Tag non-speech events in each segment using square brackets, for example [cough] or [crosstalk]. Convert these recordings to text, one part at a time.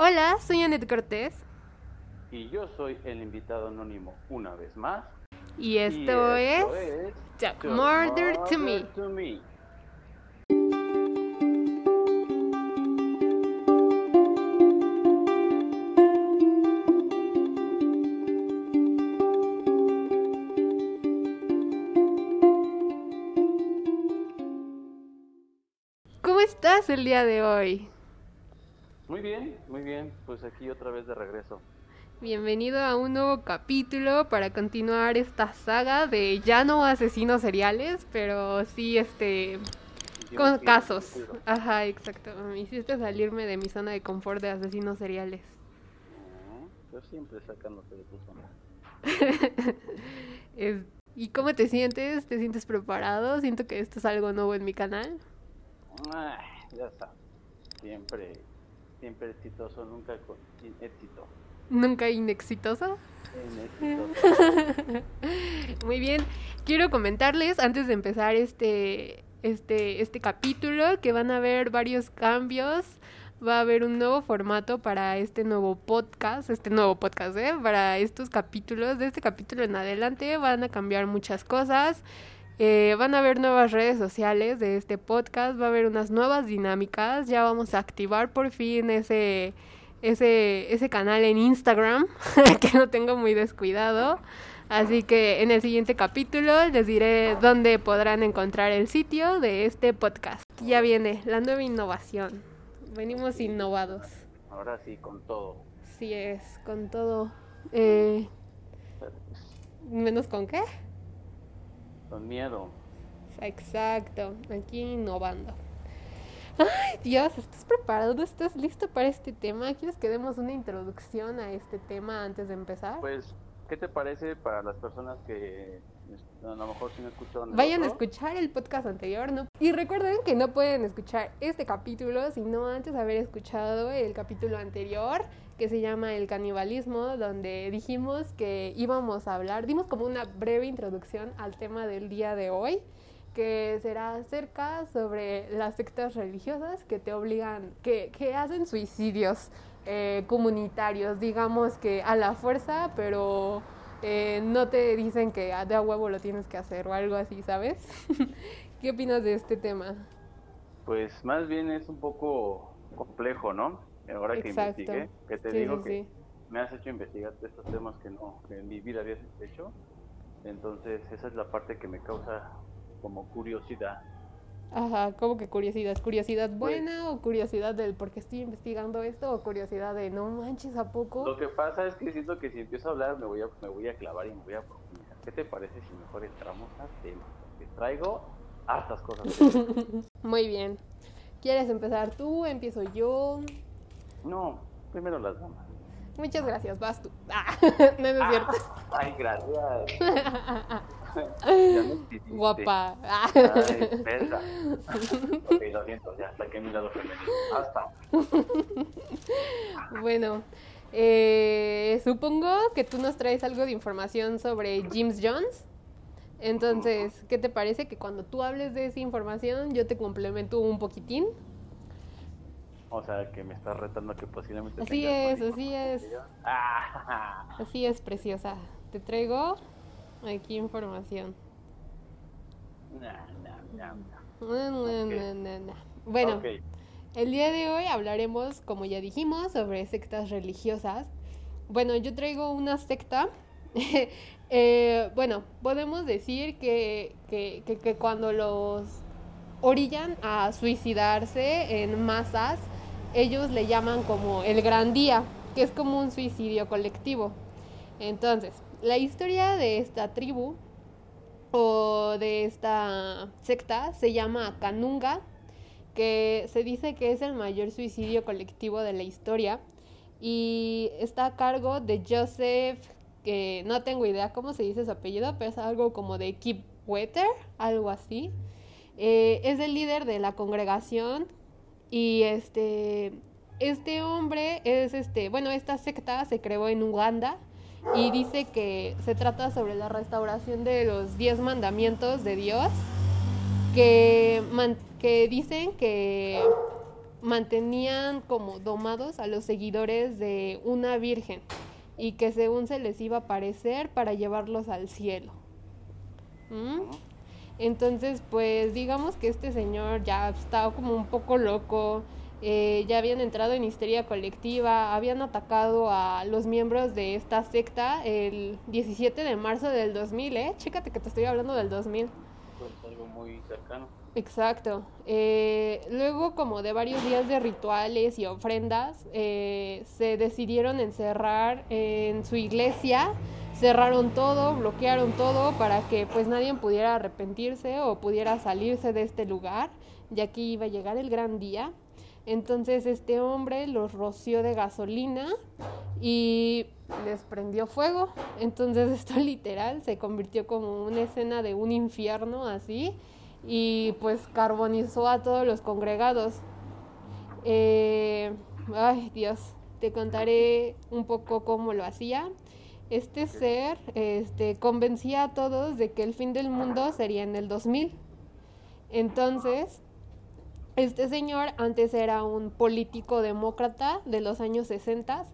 Hola, soy Anet Cortés. Y yo soy el invitado anónimo una vez más. Y esto, es, Talk Murder, to Me. to Me. ¿Cómo estás el día de hoy? Muy bien, muy bien. Pues aquí otra vez de regreso. Bienvenido a un nuevo capítulo para continuar esta saga de ya no asesinos seriales, pero sí este con casos. Ajá, exacto. Me hiciste salirme de mi zona de confort de asesinos seriales. Yo siempre sacándote de tu zona. [laughs] Es- ¿Y cómo te sientes? ¿Te sientes preparado? Siento que esto es algo nuevo en mi canal. Ay, ya sabes. Siempre, siempre exitoso, nunca éxito. Nunca inexitoso. Inexitoso. [laughs] Muy bien, quiero comentarles antes de empezar este, este, este capítulo que van a haber varios cambios. Va a haber un nuevo formato para este nuevo podcast, este nuevo podcast, ¿eh? Para estos capítulos, de este capítulo en adelante van a cambiar muchas cosas. Eh, van a haber nuevas redes sociales de este podcast, va a haber unas nuevas dinámicas, ya vamos a activar por fin ese, ese, ese canal en Instagram, [laughs] que lo tengo muy descuidado. Así que en el siguiente capítulo les diré dónde podrán encontrar el sitio de este podcast. Ya viene la nueva innovación. Venimos innovados. Ahora sí, con todo. Sí es, con todo. Eh, ¿Menos con qué? Con miedo. Exacto, aquí innovando. Ay, Dios, ¿estás preparado? ¿Estás listo para este tema? ¿Quieres que demos una introducción a este tema antes de empezar? Pues, ¿qué te parece para las personas que a lo mejor si no escucharon Vayan a escuchar el podcast anterior, ¿no? Y recuerden que no pueden escuchar este capítulo sino antes de haber escuchado el capítulo anterior que se llama El canibalismo, donde dijimos que íbamos a hablar, dimos como una breve introducción al tema del día de hoy, que será acerca sobre las sectas religiosas que te obligan, que, que hacen suicidios eh, comunitarios, digamos que a la fuerza, pero eh, no te dicen que de a huevo lo tienes que hacer o algo así, ¿sabes? [laughs] ¿Qué opinas de este tema? Pues más bien es un poco complejo, ¿no? Ahora que investigué, que te Sí, digo sí, que sí. me has hecho investigar de estos temas que no, que en mi vida habías hecho. Entonces, esa es la parte que me causa como curiosidad. Ajá, como que curiosidad, curiosidad Pues- buena o curiosidad del por qué estoy investigando esto o curiosidad de no manches a poco. Lo que pasa es que siento que si empiezo a hablar me voy a, me voy a clavar y me voy a profundizar. ¿Qué te parece si mejor entramos al tema? Porque traigo hartas cosas. [laughs] Muy bien. ¿Quieres empezar tú? ¿Empiezo yo? no, primero las damas. Muchas gracias, vas tú. Ah, [laughs] no, no es cierto. Ay, gracias. [laughs] Ya me hiciste. Guapa. Ay, verga. Ok, lo siento, ya saqué mi lado femenino. Hasta. Bueno, eh, supongo que tú nos traes algo de información sobre James Jones. Entonces, ¿qué te parece que cuando tú hables de esa información yo te complemento un poquitín? O sea, que me estás retando que posiblemente. Así es, así es. Ah, Así es, preciosa. Te traigo aquí información. nah, nah, nah. Bueno, el día de hoy hablaremos, como ya dijimos, sobre sectas religiosas. Bueno, yo traigo una secta. [laughs] Eh, bueno, podemos decir que, que, que- que cuando los orillan a suicidarse en masas, ellos le llaman como el gran día, que es como un suicidio colectivo. Entonces, la historia de esta tribu o de esta secta se llama Kanunga, que se dice que es el mayor suicidio colectivo de la historia y está a cargo de Joseph, que no tengo idea cómo se dice su apellido, pero es algo como de Kipwetter, algo así. Eh, es el líder de la congregación y este, este hombre es este, bueno, esta secta se creó en Uganda y dice que se trata sobre la restauración de los diez mandamientos de Dios que, man- que dicen que mantenían como domados a los seguidores de una virgen y que según se les iba a aparecer para llevarlos al cielo. ¿Mm? Entonces, pues digamos que este señor ya estaba como un poco loco, eh, ya habían entrado en histeria colectiva, habían atacado a los miembros de esta secta el 17 de marzo del 2000, ¿eh? Chécate que te estoy hablando del 2000. Pues algo muy cercano. Exacto. Eh, luego, como de varios días de rituales y ofrendas, eh, se decidieron encerrar en su iglesia, cerraron todo, bloquearon todo para que pues nadie pudiera arrepentirse o pudiera salirse de este lugar, ya que iba a llegar el gran día. Entonces este hombre los roció de gasolina y les prendió fuego. Entonces [laughs] esto literal se convirtió como una escena de un infierno así y pues carbonizó a todos los congregados. Eh, ay Dios, te contaré un poco cómo lo hacía. Este ser este, convencía a todos de que el fin del mundo sería en el 2000. Entonces, este señor antes era un político demócrata de los años 60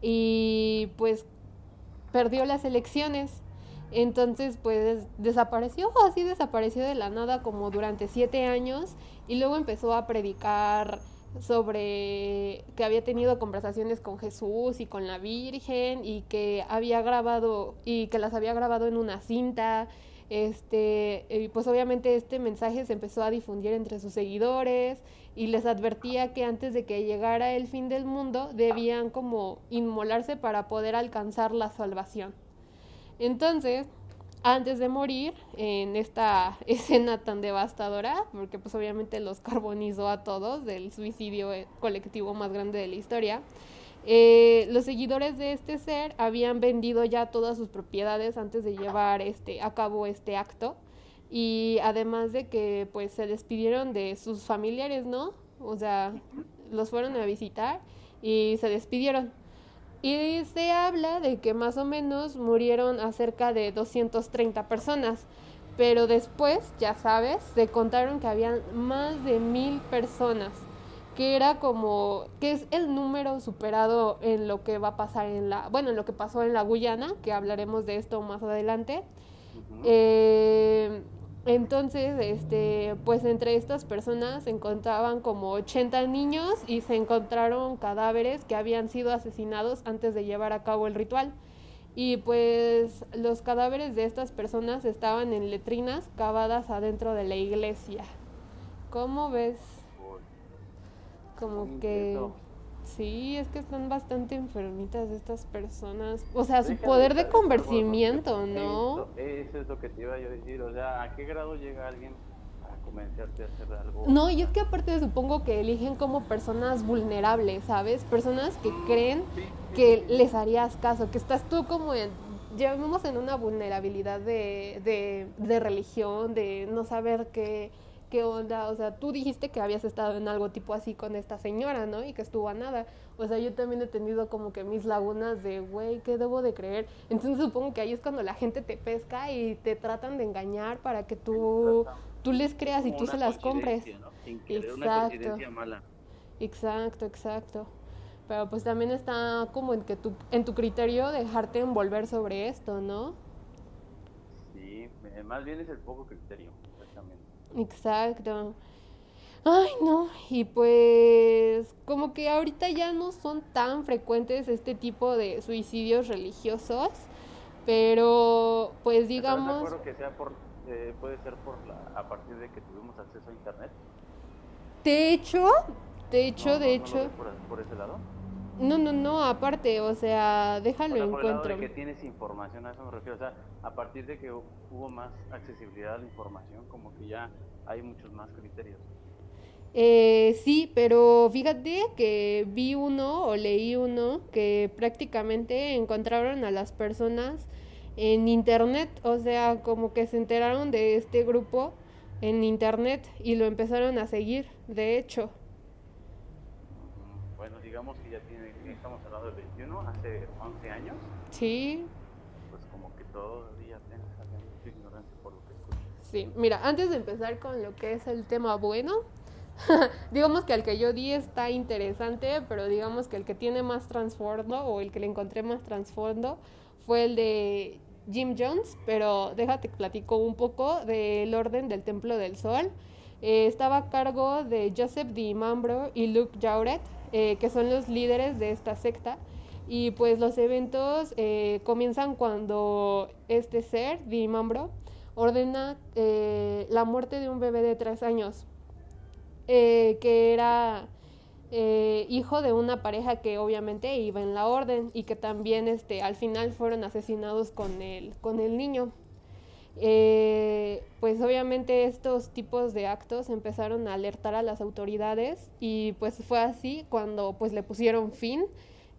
y pues perdió las elecciones. Entonces pues desapareció, así desapareció de la nada como durante siete años y luego empezó a predicar sobre que había tenido conversaciones con Jesús y con la Virgen y que había grabado y que las había grabado en una cinta este, y pues obviamente este mensaje se empezó a difundir entre sus seguidores y les advertía que antes de que llegara el fin del mundo debían como inmolarse para poder alcanzar la salvación. Entonces, antes de morir en esta [laughs] escena tan devastadora, porque pues obviamente los carbonizó a todos del suicidio eh, colectivo más grande de la historia, eh, los seguidores de este ser habían vendido ya todas sus propiedades antes de llevar este, a cabo este acto y además de que pues se despidieron de sus familiares, ¿no? O sea, los fueron a visitar y se despidieron. Y se habla de que más o menos murieron a cerca de 230 personas, pero después, ya sabes, se contaron que habían más de mil personas que era como, que es el número superado en lo que va a pasar en la, bueno, en lo que pasó en la Guyana, que hablaremos de esto más adelante. eh, entonces, este, pues entre estas personas se encontraban como 80 niños y se encontraron cadáveres que habían sido asesinados antes de llevar a cabo el ritual. Y pues los cadáveres de estas personas estaban en letrinas cavadas adentro de la iglesia. ¿Cómo ves? Como que sí, es que están bastante enfermitas estas personas. O sea, su poder de convencimiento, ¿no? Eso, es lo que te iba yo a decir. O sea, ¿a qué grado llega alguien a convencerte a hacer algo? No, y es que aparte supongo que eligen como personas vulnerables, ¿sabes? Personas que mm, creen que les harías caso, que estás tú como en llevamos en una vulnerabilidad de, de, de religión, de no saber qué qué onda, o sea, tú dijiste que habías estado en algo tipo así con esta señora, ¿no? Y que estuvo a nada. O sea, yo también he tenido como que mis lagunas de, güey, ¿qué debo de creer? Entonces supongo que ahí es cuando la gente te pesca y te tratan de engañar para que tú, tú les creas y tú se las compres. exacto. mala. Exacto, exacto. Pero pues también está como en que tu, en tu criterio dejarte envolver sobre esto, ¿no? Sí, más bien es el poco criterio. Exacto. Ay, no, y pues como que ahorita ya no son tan frecuentes este tipo de suicidios religiosos, pero pues digamos... ¿Estás que sea por, eh, puede ser por la, a partir de que tuvimos acceso a internet? De hecho, de hecho, de hecho... por, por, ese lado? No, no, no, aparte, o sea, déjalo en encuentro. que tienes información, a eso me refiero, o sea, a partir de que hubo más accesibilidad a la información, como que ya hay muchos más criterios. Eh, sí, pero fíjate que vi uno o leí uno que prácticamente encontraron a las personas en internet, o sea, como que se enteraron de este grupo en internet y lo empezaron a seguir, de hecho. Bueno, digamos que ya tiene, estamos hablando del 21, hace 11 años. Sí. Pues como que todavía apenas ignorancia por lo que escucho. Sí, mira, antes de empezar con lo que es el tema bueno, [laughs] digamos que el que yo di está interesante, pero digamos que el que tiene más trasfondo o el que le encontré más trasfondo fue el de Jim Jones, pero déjate que platico un poco del orden del Templo del Sol. Eh, estaba a cargo de Joseph Di Mambro y Luke Jauret, eh, que son los líderes de esta secta. Y pues los eventos eh, comienzan cuando este ser, Di Mambro, ordena la muerte de un bebé de tres años, que era eh, hijo de una pareja que obviamente iba en la orden y que también este, al final fueron asesinados con el, con el niño. Eh, pues obviamente estos tipos de actos empezaron a alertar a las autoridades y pues fue así cuando pues le pusieron fin.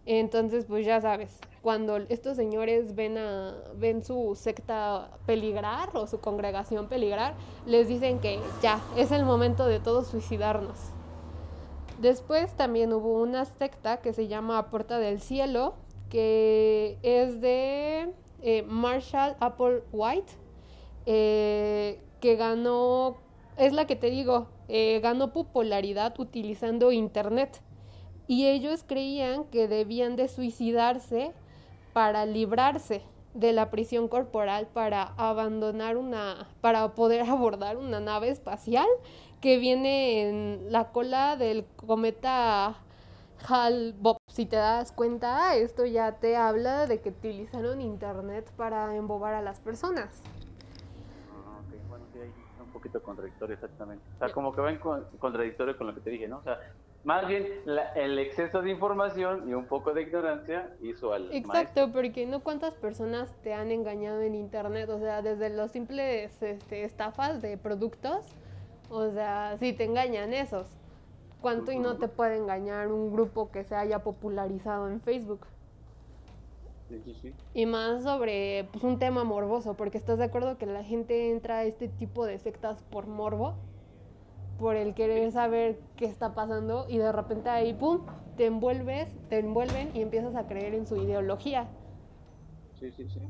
Entonces pues ya sabes, cuando estos señores ven, a, ven su secta peligrar o su congregación peligrar, les dicen que ya, es el momento de todos suicidarnos. Después también hubo una secta que se llama Puerta del Cielo, que es de eh, Marshall Apple White, eh, que ganó, es la que te digo, eh, ganó popularidad utilizando Internet. Y ellos creían que debían de suicidarse para librarse de la prisión corporal para abandonar una, para poder [laughs] abordar una nave espacial que viene en la cola del cometa Hal-Bopp. Si te das cuenta, esto ya te habla de que utilizaron internet para embobar a las personas. Ah, bueno, sí, hay un poquito contradictorio exactamente. O sea, como que va en contradictorio con lo que te dije, ¿no? O sea, más bien el exceso de información y un poco de ignorancia hizo al Exacto, porque no cuántas personas te han engañado en internet, o sea, desde los simples este, estafas de productos o sea, si te engañan esos, ¿cuánto y no te puede engañar un grupo que se haya popularizado en Facebook? Sí, sí, sí. Y más sobre pues, un tema morboso, porque estás de acuerdo que la gente entra a este tipo de sectas por morbo, por el querer saber qué está pasando y de repente ahí, ¡pum!, te envuelves, te envuelven y empiezas a creer en su ideología. Sí, sí, sí.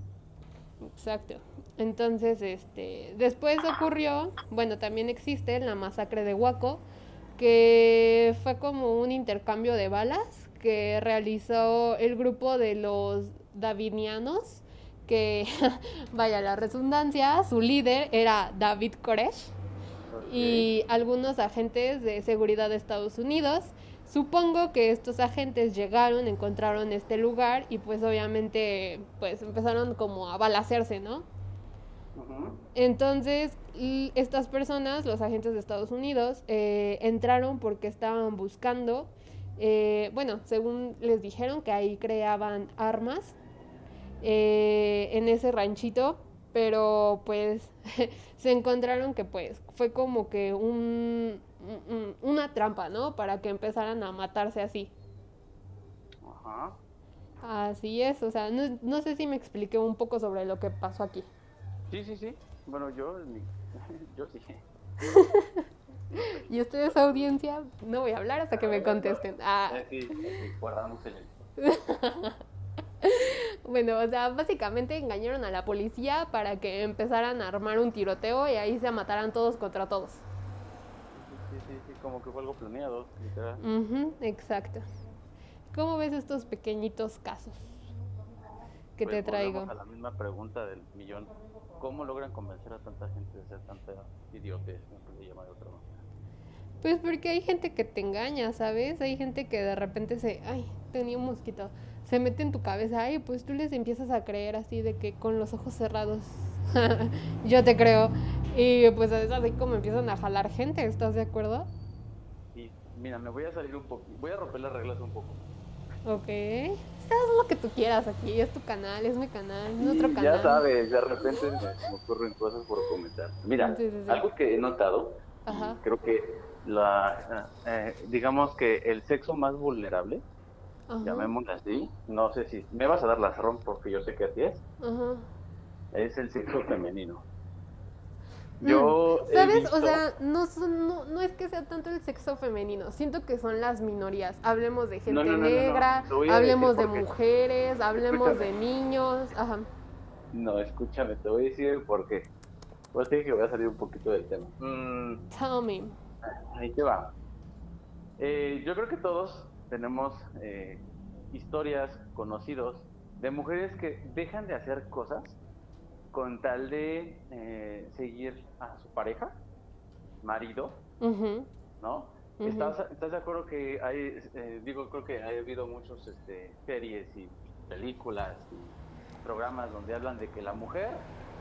Exacto. Entonces, este, después ocurrió, bueno, también existe la masacre de Huaco, que fue como un intercambio de balas que realizó el grupo de los davinianos, que, [laughs] vaya la redundancia, su líder era David Koresh. Y algunos agentes de seguridad de Estados Unidos. Supongo que estos agentes llegaron, encontraron este lugar y pues obviamente pues empezaron como a balacerse, ¿no? Entonces estas personas, los agentes de Estados Unidos, eh, entraron porque estaban buscando, eh, bueno, según les dijeron que ahí creaban armas eh, en ese ranchito, pero pues [laughs] se encontraron que pues fue como que un, una trampa, ¿no? Para que empezaran a matarse así. Ajá. Así es, o sea, no, no, sé si me expliqué un poco sobre lo que pasó aquí. Sí, sí, sí. Bueno, yo, [laughs] yo sí. [laughs] y ustedes, audiencia, no voy a hablar hasta que me contesten. Ah. Sí, guardamos el... [laughs] bueno, o sea, básicamente engañaron a la policía para que empezaran a armar un tiroteo y ahí se mataran todos contra todos como que fue algo planeado, exacto. ¿Cómo ves estos pequeñitos casos que pues te traigo? A la misma pregunta del millón. ¿Cómo logran convencer a tanta gente de ser tanta idiotez? de Pues porque hay gente que te engaña, ¿sabes? Hay gente que de repente se, ay, tenía un mosquito, se mete en tu cabeza, y pues tú les empiezas a creer así de que con los ojos cerrados, [laughs] yo te creo. Y pues es así como empiezan a jalar gente, ¿estás de acuerdo? Mira, me voy a salir un poco, voy a romper las reglas un poco. Ok. Haz lo que tú quieras aquí, es tu canal, es mi canal, es otro canal. Ya sabes, de repente me, ocurren cosas por comentar. Mira, algo que he notado, creo que la, eh, digamos que el sexo más vulnerable, llamémoslo así, no sé si, me vas a dar la razón porque yo sé que así es, es el sexo femenino. Yo mm. ¿Sabes? O sea, no, no, no, es que sea tanto el sexo femenino, siento que son las minorías. Hablemos de gente negra, hablemos de mujeres, hablemos de niños. Ajá. No, escúchame, te voy a decir por qué. Pues que voy a salir un poquito del tema. Mm, Tell me. ahí te va. Eh, yo creo que todos tenemos eh, historias, conocidos, de mujeres que dejan de hacer cosas con tal de eh, seguir a su pareja, marido, ¿no? ¿Estás, de acuerdo que hay, digo, creo que ha habido muchos este, series y películas y programas donde hablan de que la mujer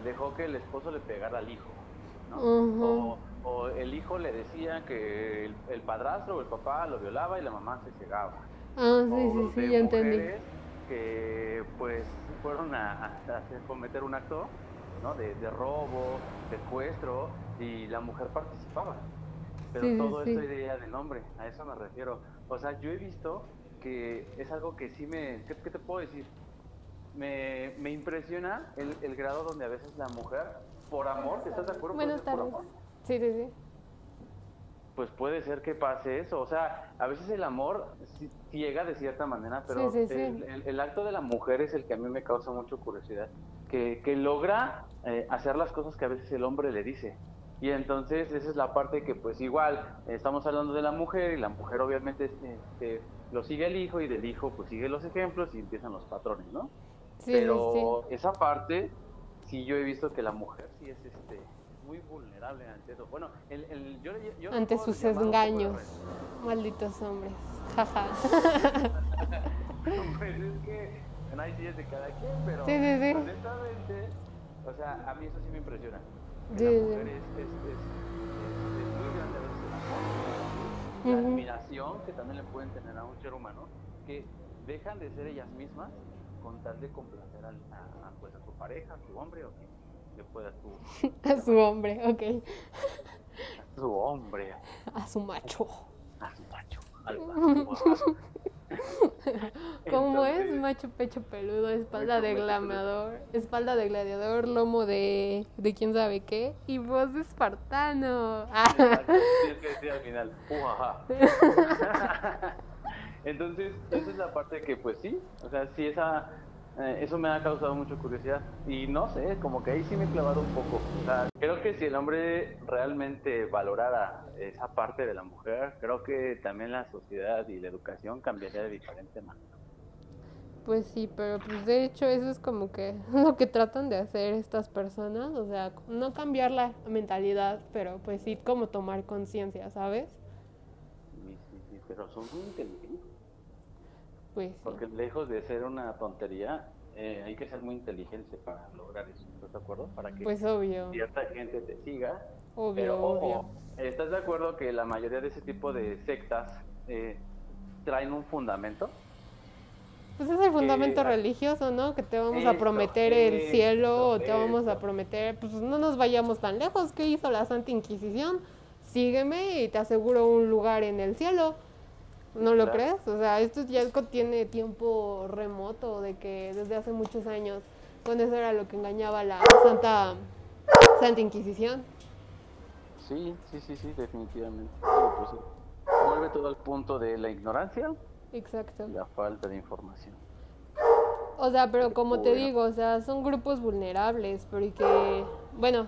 dejó que el esposo le pegara al hijo, ¿no? o, el hijo le decía que el, padrastro o el papá lo violaba y la mamá se cegaba. Ah, sí, sí, sí, ya entendí. Que pues fueron a, cometer un acto ¿no? de, de, robo, secuestro, y la mujer participaba. Pero todo eso idea del hombre, a eso me refiero. O sea, yo he visto que es algo que sí me... ¿Qué, te puedo decir? Me, me impresiona el, el, grado donde a veces la mujer, por amor, ¿estás de acuerdo? Buenas tardes. Sí, sí, sí. Pues puede ser que pase eso. O sea, a veces el amor ciega de cierta manera, pero el, acto de la mujer es el que a mí me causa mucha curiosidad. Que, que logra eh, hacer las cosas que a veces el hombre le dice. Y entonces esa es la parte que pues igual estamos hablando de la mujer y la mujer obviamente este, lo sigue el hijo y del hijo pues sigue los ejemplos y empiezan los patrones, ¿no? Pero esa parte sí yo he visto que la mujer sí es este muy vulnerable ante eso. Bueno, el, el, yo, yo ante sus engaños, malditos hombres. Jaja. [laughs] pues es que hay días de cada quien, pero sí, sí, sí. honestamente, o sea, a mí eso sí me impresiona. Sí, la mujer es, es, es, es, muy grande a veces el amor, la admiración que también le pueden tener a un ser humano, que dejan de ser ellas mismas con tal de complacer a, a, pues, a su pareja, a su hombre o quien le pueda tú. [laughs] a su hombre, ok. A su hombre. A su macho. A su macho. Al [laughs] macho. ¿Cómo es? Macho pecho peludo, espalda de gladiador, espalda de gladiador, lomo de, de quién sabe qué y voz de espartano. Tienes que decir al final. [laughs] Entonces, esa es la parte que pues sí, o sea, si esa eh, eso me ha causado mucha curiosidad. Y no sé, como que ahí sí me he clavado un poco. O sea, creo que si el hombre realmente valorara esa parte de la mujer, creo que también la sociedad y la educación cambiaría de diferente manera. Pues sí, pero pues de hecho eso es como que [laughs] lo que tratan de hacer estas personas, o sea, no cambiar la mentalidad, pero pues sí como tomar conciencia, ¿sabes? Sí, sí, sí, pero son muy inteligentes. Pues, Porque lejos de ser una tontería, eh, hay que ser muy inteligente para lograr eso, ¿estás de acuerdo? Para que pues obvio. cierta gente te siga. Obvio, pero, obvio. ¿estás de acuerdo que la mayoría de ese tipo de sectas eh, traen un fundamento? Pues es el fundamento religioso, ¿no? Que te vamos a prometer el cielo o te vamos a prometer, pues no nos vayamos tan lejos. ¿Qué hizo la Santa Inquisición? Sígueme y te aseguro un lugar en el cielo. ¿No lo crees? O sea, esto ya tiene tiempo remoto, de que desde hace muchos años, con eso era lo que engañaba la Santa, Santa Inquisición. Sí, sí, sí, sí, definitivamente. Pues, vuelve todo al punto de la ignorancia. Exacto. La falta de información. O sea, pero como te digo, o sea, son grupos vulnerables, porque, bueno,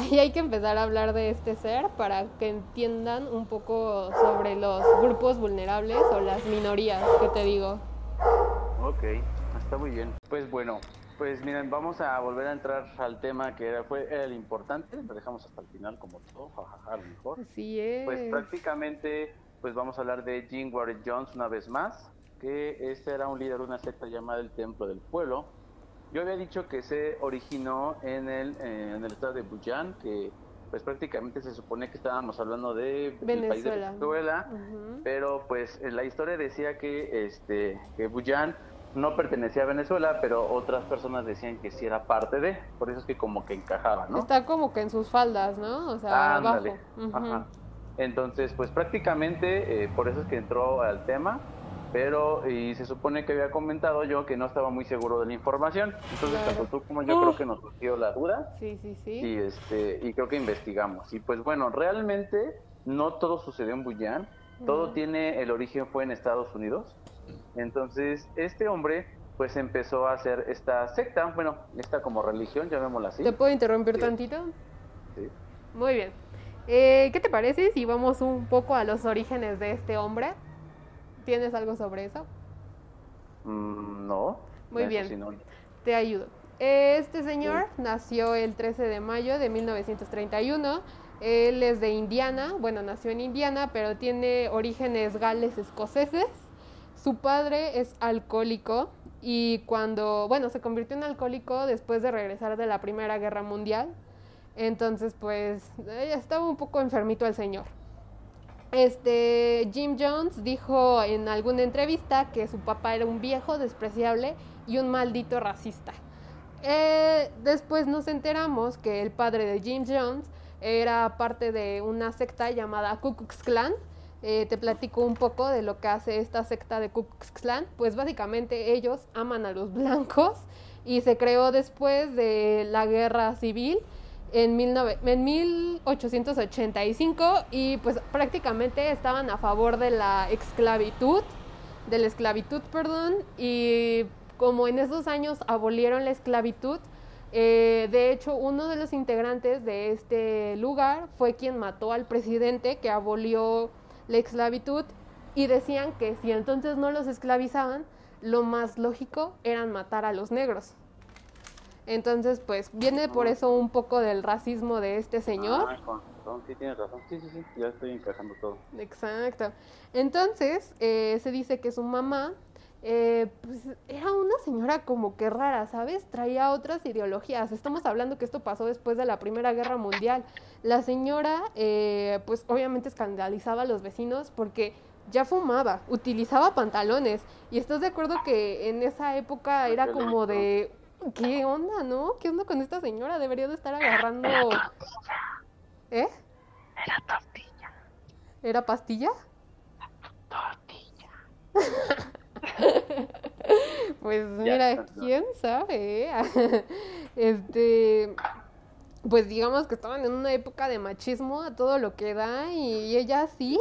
ahí hay que empezar a hablar de este ser para que entiendan un poco sobre los grupos vulnerables o las minorías, que te digo. Ok, está muy bien. Pues bueno, pues miren, vamos a volver a entrar al tema que era, fue el importante, lo dejamos hasta el final como todo, jajaja, lo mejor. Así es. Pues prácticamente, pues vamos a hablar de Jean Warren Jones una vez más, que este era un líder de una secta llamada el Templo del Pueblo, yo había dicho que se originó en el, eh, en el estado de Buyán, que pues prácticamente se supone que estábamos hablando de Venezuela, país de Venezuela pero pues la historia decía que este que Buyán no pertenecía a Venezuela, pero otras personas decían que sí era parte de, por eso es que como que encajaba, ¿no? Está como que en sus faldas, ¿no? O sea, abajo. Ajá. Entonces, pues prácticamente eh, por eso es que entró al tema pero y se supone que había comentado yo que no estaba muy seguro de la información. Entonces tanto tú como yo creo que nos surgió la duda. Sí sí sí. Y este y creo que investigamos. Y pues bueno realmente no todo sucedió en Buyán todo tiene el origen fue en Estados Unidos. Entonces este hombre pues empezó a hacer esta secta bueno esta como religión llamémosla así. Te puedo interrumpir tantito sí. Muy bien. Eh, ¿Qué te parece si vamos un poco a los orígenes de este hombre? ¿Tienes algo sobre eso? Mm, no. Muy bien. Te ayudo. Este señor nació el 13 de mayo de 1931. Él es de Indiana, bueno, nació en Indiana, pero tiene orígenes gales escoceses. Su padre es alcohólico y cuando, bueno, se convirtió en alcohólico después de regresar de la Primera Guerra Mundial. Entonces, pues, estaba un poco enfermito el señor. Este, Jim Jones dijo en alguna entrevista que su papá era un viejo despreciable y un maldito racista. Eh, después nos enteramos que el padre de Jim Jones era parte de una secta llamada Ku Klux Klan. Eh, te platico un poco de lo que hace esta secta de Ku Klux Klan. Pues básicamente ellos aman a los blancos y se creó después de la guerra civil en, en 1885 y pues prácticamente estaban a favor de la esclavitud, de la esclavitud, perdón, y como en esos años abolieron la esclavitud, eh, de hecho, uno de los integrantes de este lugar fue quien mató al presidente que abolió la esclavitud y decían que si entonces no los esclavizaban, lo más lógico era matar a los negros. Entonces, pues viene por eso un poco del racismo de este señor. Ah, sí, tienes razón. Sí, sí, sí, ya estoy encajando todo. Exacto. Entonces, eh, se dice que su mamá eh, pues era una señora como que rara, ¿sabes? Traía otras ideologías. Estamos hablando que esto pasó después de la Primera Guerra Mundial. La señora, eh, pues obviamente escandalizaba a los vecinos porque ya fumaba, utilizaba pantalones. Y estás de acuerdo que en esa época era como de, ¿qué onda, no? ¿Qué onda con esta señora? Debería de estar agarrando... ¿Eh? Era pastilla. ¿Era pastilla? Tortilla. [laughs] pues mira, quién sabe. [laughs] este, pues digamos que estaban en una época de machismo a todo lo que da y ella sí.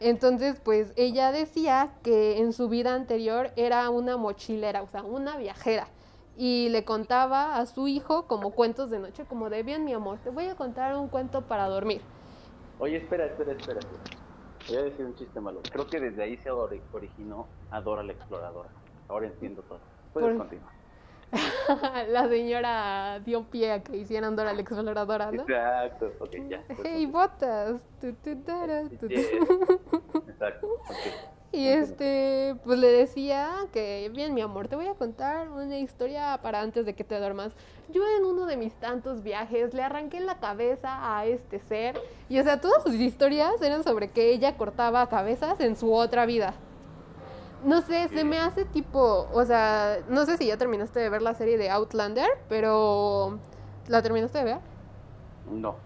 Entonces, pues ella decía que en su vida anterior era una mochilera, o sea, una viajera. Y le contaba a su hijo como cuentos de noche, como de bien, mi amor, te voy a contar un cuento para dormir. Oye, espera, espera, espera. Voy a decir un chiste malo. Creo que desde ahí se originó Adora la Exploradora. Ahora entiendo todo. Puedes continuar. [laughs] la señora dio pie a que hicieran Dora la Exploradora, ¿no? Exacto, ok, ya. Hey, botas. Exacto, Y este, pues le decía que, bien, mi amor, te voy a contar una historia para antes de que te duermas. Yo en uno de mis tantos viajes le arranqué la cabeza a este ser. Y o sea, todas sus historias eran sobre que ella cortaba cabezas en su otra vida. No sé, se me hace tipo, o sea, no sé si ya terminaste de ver la serie de Outlander, pero ¿la terminaste de ver? No.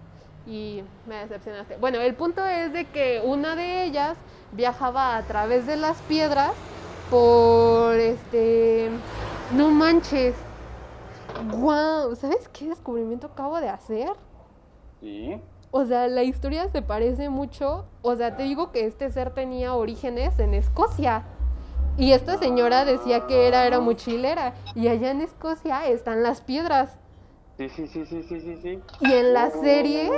Y me decepcionaste. Bueno, el punto es de que una de ellas viajaba a través de las piedras por este no manches. Wow, ¿sabes qué descubrimiento acabo de hacer? Sí. O sea, la historia se parece mucho. O sea, te digo que este ser tenía orígenes en Escocia. Y esta señora decía que era, era mochilera. Y allá en Escocia están las piedras. Sí, sí, sí, sí, sí, sí. sí. Y en la serie.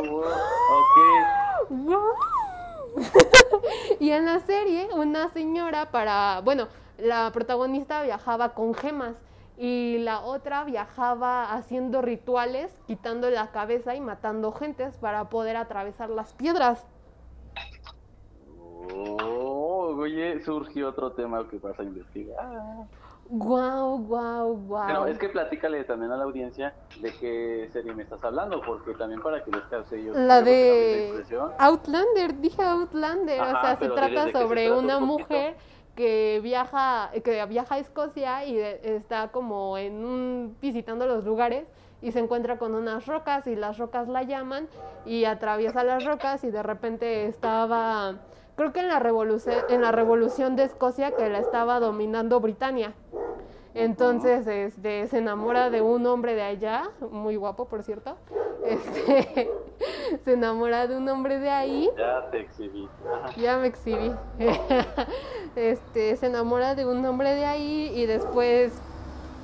[laughs] y en la serie, una señora para. Bueno, la protagonista viajaba con gemas. Y la otra viajaba haciendo rituales, quitando la cabeza y matando gentes para poder atravesar las piedras. oye, surgió otro tema que vas a investigar. Guau, guau, guau. Pero es que platícale también a la audiencia de qué serie me estás hablando, porque también para que les cause ellos. La de Outlander, dije Outlander, o sea, se trata sobre una mujer que viaja, que viaja a Escocia y está como en un visitando los lugares y se encuentra con unas rocas y las rocas la llaman y atraviesa las rocas y de repente estaba creo que en la revolución, en la revolución de Escocia que la estaba dominando Britania. Entonces, este, se enamora de un hombre de allá, muy guapo, por cierto. Este, [laughs] se enamora de un hombre de ahí. Ya te exhibí. Ya me exhibí. [laughs] Este, se enamora de un hombre de ahí y después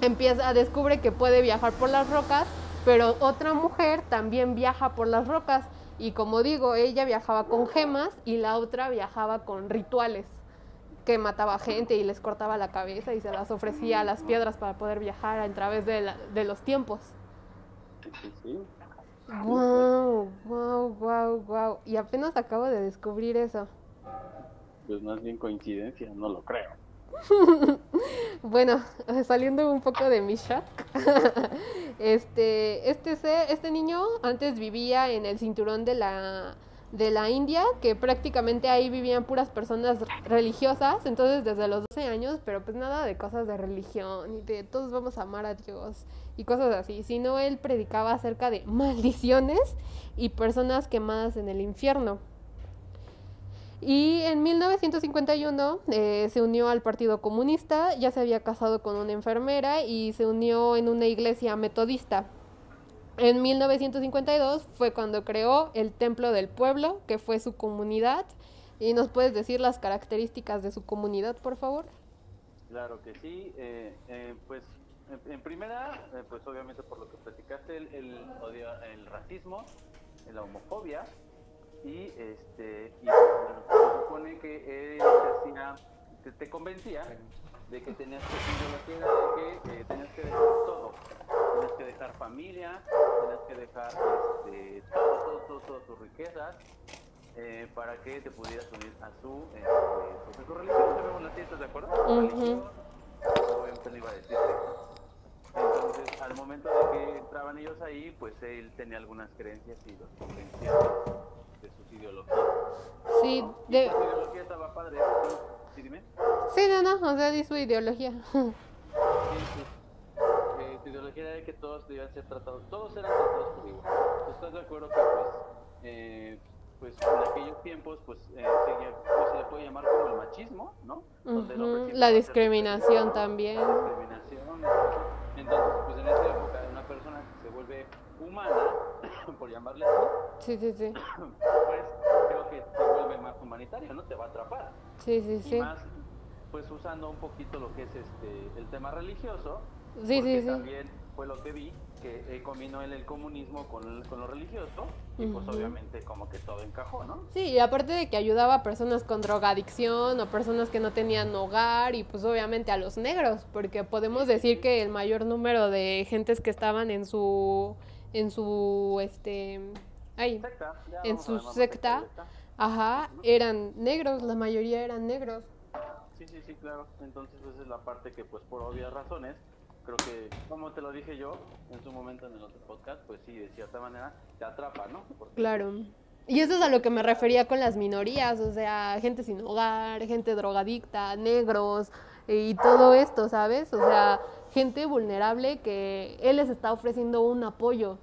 empieza, descubre que puede viajar por las rocas, pero otra mujer también viaja por las rocas Y como digo, ella viajaba con gemas y la otra viajaba con rituales que mataba gente y les cortaba la cabeza y se las ofrecía a las piedras para poder viajar a través de, de los tiempos. Wow, wow, wow, wow. Y apenas acabo de descubrir eso. Pues más bien coincidencia, no lo creo. [laughs] bueno, [laughs] saliendo un poco de mi shock, [laughs] este, este, este niño antes vivía en el cinturón de la de la India, que prácticamente ahí vivían puras personas religiosas, entonces desde los 12 años, pero pues nada de cosas de religión y de todos vamos a amar a Dios y cosas así, sino él predicaba acerca de maldiciones y personas quemadas en el infierno. Y en 1951 eh, se unió al Partido Comunista, ya se había casado con una enfermera y se unió en una iglesia metodista. En 1952 fue cuando creó el Templo del Pueblo, que fue su comunidad. ¿Y nos puedes decir las características de su comunidad, por favor? Claro que sí. Eh, eh, pues en, primera, eh, pues obviamente por lo que platicaste, el, el, el racismo, la homofobia y este y se supone que él te, hacía, te convencía de que tenías que ideología de que eh, tenías que dejar todo, tenías que dejar familia, tenías que dejar este, todo, todo, todo, todas tus riquezas eh, para que te pudieras unir a su, eh, pues, a su religión, vemos las fiestas, ¿de acuerdo? Uh -huh. Obviamente no iba a decir Entonces, al momento de que entraban ellos ahí, pues él tenía algunas creencias y los convencía de sus ideologías. Sí, de... Su ideología estaba padre. ¿Sí, dime? Sí, no, no, o sea, di su ideología. Sí, sí. Eh, su ideología era que todos debían ser tratados, todos eran tratados por igual. ¿Estás de acuerdo que, pues, eh, pues en aquellos tiempos, pues, eh, se, pues, se le puede llamar como el machismo, ¿no? Donde uh -huh. La discriminación también. La discriminación. Entonces, pues en esta época, una persona que se vuelve humana, por llamarle así, sí, sí, sí. [clears throat] pues creo que se vuelve más humanitaria, ¿no? Te va a atrapar. Sí, sí, y sí. Más, pues usando un poquito lo que es este el tema religioso. Sí, sí, sí. También fue lo que vi, que eh, combinó él el comunismo con, con lo religioso y pues obviamente como que todo encajó, ¿no? Sí, y aparte de que ayudaba a personas con drogadicción o personas que no tenían hogar y pues obviamente a los negros, porque podemos decir que el mayor número de gentes que estaban en su en su este ay, secta, en su secta, secta, ajá, eran negros, la mayoría eran negros. Sí, sí, sí, claro. Entonces esa es la parte que pues por obvias razones creo que, como te lo dije yo en su momento en el otro podcast, pues sí, de cierta manera te atrapa, ¿no? Porque, claro. Y eso es a lo que me refería con las minorías, o sea, gente sin hogar, gente drogadicta, negros y todo esto, ¿sabes? O sea, gente vulnerable que él les está ofreciendo un apoyo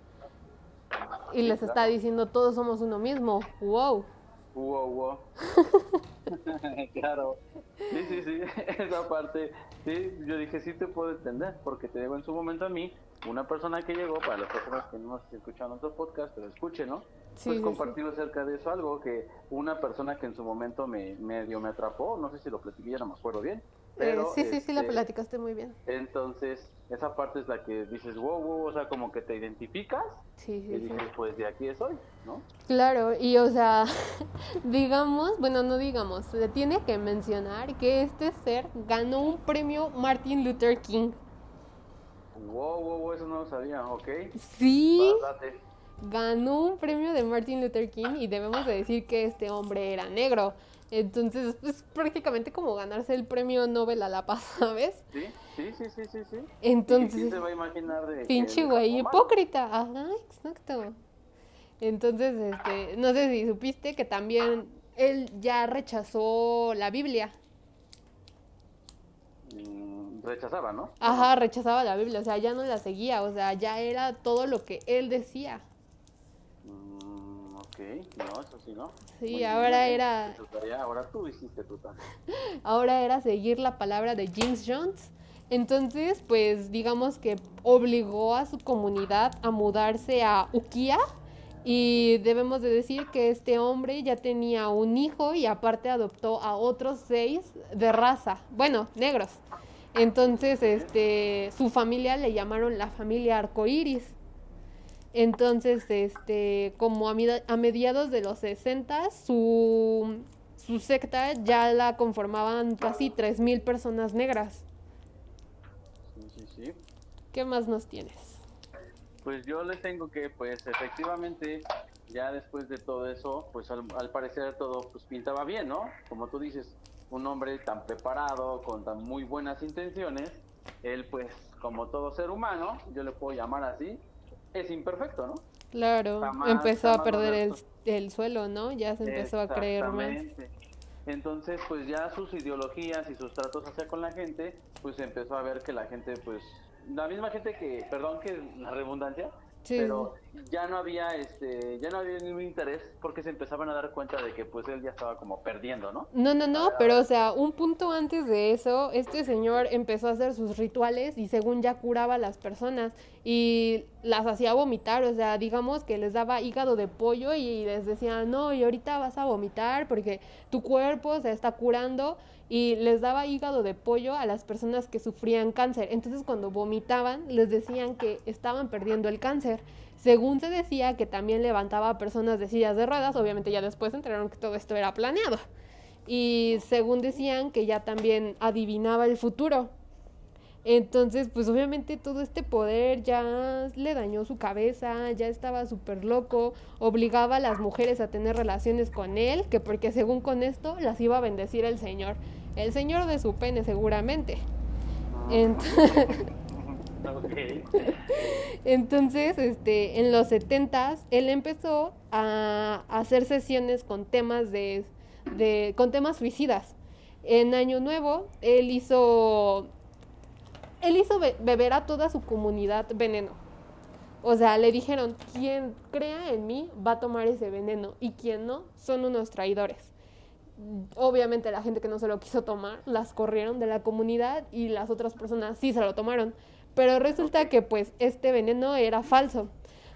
y les está diciendo todos somos uno mismo. ¡Wow! Wow, wow. claro. Sí, sí, sí. [laughs] Esa parte, sí, yo dije, sí te puedo entender, porque te digo en su momento a mí, una persona que llegó, para las personas que no escuchan nuestro podcast, pero escuchen, ¿no? Sí, pues sí, compartir acerca de eso, algo que una persona que en su momento me medio me atrapó, no sé si lo platiqué, ya no me acuerdo bien. Pero, eh, sí, sí, sí, la este, platicaste muy bien. Entonces, esa parte es la que dices, wow, wow, o sea, como que te identificas Sí, sí, y sí. dices, pues de aquí soy, ¿no? Claro, y o sea, [laughs] digamos, bueno, no digamos, se tiene que mencionar que este ser ganó un premio Martin Luther King. Wow, wow, wow, eso no lo sabía, ok. Sí, Va, date. ganó un premio de Martin Luther King y debemos de decir que este hombre era negro. Entonces, es prácticamente como ganarse el premio Nobel a la paz, [laughs] ¿sabes? Sí, sí, sí, sí, sí, sí. Entonces, ¿Y quién se va a imaginar de pinche güey hipócrita. Ajá, exacto. Entonces, este, no sé si supiste que también él ya rechazó la Biblia. Mm, rechazaba, ¿no? Ajá, rechazaba la Biblia, o sea, ya no la seguía, o sea, ya era todo lo que él decía. Ok, no, eso sí, ¿no? Sí, Muy ahora bien, era- ahora tú hiciste tu tarea. [laughs] Ahora era seguir la palabra de James Jones. Entonces, pues digamos que obligó a su comunidad a mudarse a Ukiah y debemos de decir que este hombre ya tenía un hijo y aparte adoptó a otros seis de raza, bueno, negros. Entonces, este, su familia le llamaron la familia arcoíris. Entonces, este, como a, a mediados de los 60, su, su secta ya la conformaban casi 3.000 personas negras. Sí, sí, sí. ¿Qué más nos tienes? Pues yo les tengo que, pues efectivamente, ya después de todo eso, pues al, parecer todo pues pintaba bien, ¿no? Como tú dices, un hombre tan preparado, con tan muy buenas intenciones, él pues como todo ser humano, yo le puedo llamar así, es imperfecto, ¿no? Claro, empezó a perder el, el, suelo, ¿no? Ya se empezó a creer más. Entonces, pues ya sus ideologías y sus tratos hacia con la gente, pues empezó a ver que la gente, pues, la misma gente que, perdón que la redundancia, pero ya no había este ya no había ningún interés porque se empezaban a dar cuenta de que pues él ya estaba como perdiendo, ¿no? No, no, no, pero o sea, un punto antes de eso, este señor empezó a hacer sus rituales y según ya curaba a las personas y las hacía vomitar, o sea, digamos que les daba hígado de pollo y les decía, "No, y ahorita vas a vomitar porque tu cuerpo se está curando." Y les daba hígado de pollo a las personas que sufrían cáncer. Entonces cuando vomitaban les decían que estaban perdiendo el cáncer. Según se decía que también levantaba a personas de sillas de ruedas, obviamente ya después enteraron que todo esto era planeado. Y según decían que ya también adivinaba el futuro. Entonces, pues obviamente todo este poder ya le dañó su cabeza, ya estaba súper loco, obligaba a las mujeres a tener relaciones con él, que porque según con esto las iba a bendecir el Señor. El Señor de su pene seguramente. [laughs] Entonces, este, en los setentas, él empezó a hacer sesiones con temas de, de, con temas suicidas. En Año Nuevo, él hizo él hizo beber a toda su comunidad veneno. O sea, le dijeron, quien crea en mí va a tomar ese veneno y quien no son unos traidores. Obviamente la gente que no se lo quiso tomar las corrieron de la comunidad y las otras personas sí se lo tomaron. Pero resulta que pues este veneno era falso.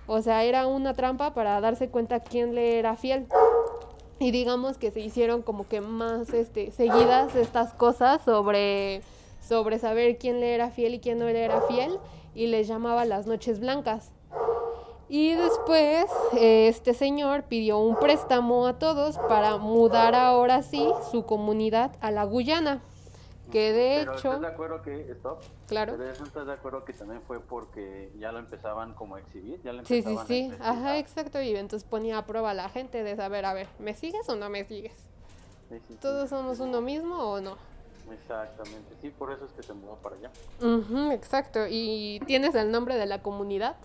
O sea, era una trampa para darse cuenta quién le era fiel. Y digamos que se hicieron como que más este, seguidas estas cosas sobre sobre saber quién le era fiel y quién no le era fiel y les llamaba las noches blancas. Y después este señor pidió un préstamo a todos para mudar ahora sí su comunidad a la Guyana. Que de hecho... ¿Estás de acuerdo que... Claro. Pero estás de acuerdo que también fue porque ya lo empezaban como a exhibir. Ya sí, sí, sí. Ajá, exacto. Y entonces ponía a prueba a la gente de saber, a ver, ¿me sigues o no me sigues? ¿Todos somos uno mismo o no? Exactamente, sí, por eso es que se mudó para allá. exacto, ¿y tienes el nombre de la comunidad?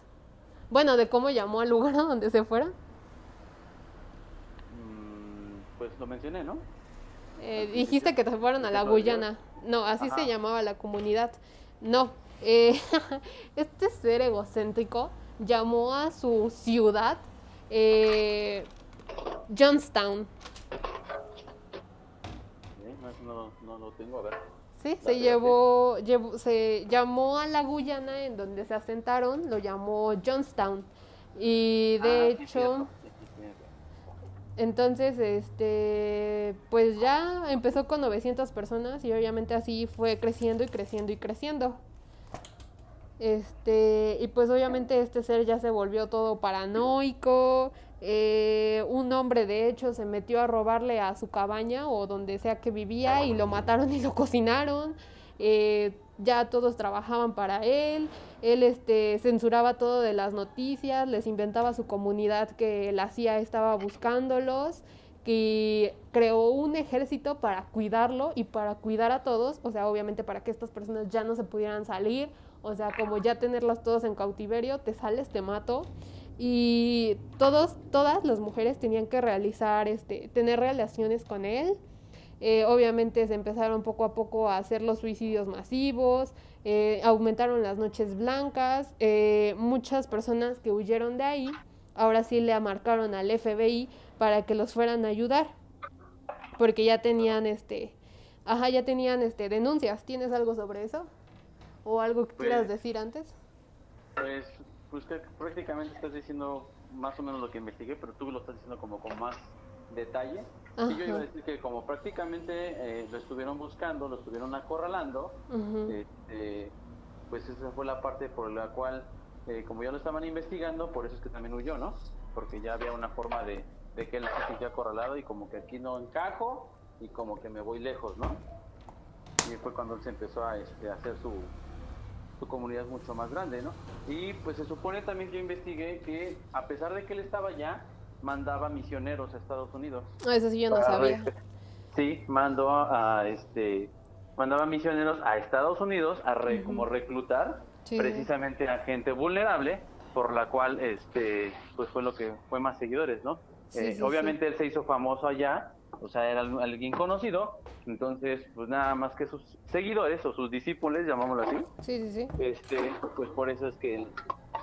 Bueno, de cómo llamó al lugar [laughs] a donde se fuera. Mm, pues lo mencioné, ¿no? Eh, dijiste que se fueron a la Guyana. No, así se llamaba la comunidad. No, eh, [laughs] este ser egocéntrico llamó a su ciudad eh, Johnstown no, no lo tengo, a ver. Sí, se llevó, se llamó a la Guyana en donde se asentaron, lo llamó Johnstown. Y de ah, hecho, entonces, este, pues ya empezó con 900 personas y obviamente así fue creciendo y creciendo y creciendo. Este, y pues obviamente este ser ya se volvió todo paranoico, eh, un hombre, de hecho, se metió a robarle a su cabaña o donde sea que vivía y lo mataron y lo cocinaron. Eh, ya todos trabajaban para él. Él este, censuraba todo de las noticias, les inventaba su comunidad que la CIA estaba buscándolos que creó un ejército para cuidarlo y para cuidar a todos, o sea, obviamente para que estas personas ya no se pudieran salir, o sea, como ya tenerlos todos en cautiverio, te sales, te mato y todos, todas las mujeres tenían que realizar, este, tener relaciones con él. Eh, obviamente se empezaron poco a poco a hacer los suicidios masivos, eh, aumentaron las noches blancas, eh, muchas personas que huyeron de ahí, ahora sí le marcaron al FBI para que los fueran a ayudar, porque ya tenían este, ajá, ya tenían este denuncias. ¿Tienes algo sobre eso? ¿O algo que quieras pues decir antes? Pues pues que prácticamente estás diciendo más o menos lo que investigué, pero tú lo estás diciendo como con más detalle. Y yo iba a decir que como prácticamente eh, lo estuvieron buscando, lo estuvieron acorralando, este, pues esa fue la parte por la cual eh, como ya lo estaban investigando, por eso es que también huyó, ¿no? Porque ya había una forma de, de que él se sentía acorralado y como que aquí no encajo y como que me voy lejos, ¿no? Y fue cuando él se empezó a, este, hacer su, su comunidad mucho más grande, ¿no? Y pues se supone también yo investigué que a pesar de que él estaba allá, mandaba misioneros a Estados Unidos. Ah, eso sí yo no sabía. [laughs] Sí, mandó a, este mandaba misioneros a Estados Unidos a como reclutar precisamente a gente vulnerable por la cual este pues fue lo que fue más seguidores, ¿no? Eh, obviamente él se hizo famoso allá, o sea, era alguien conocido, entonces pues nada más que sus seguidores o sus discípulos, llamámoslo así. Sí, sí, sí. Este, pues por eso es que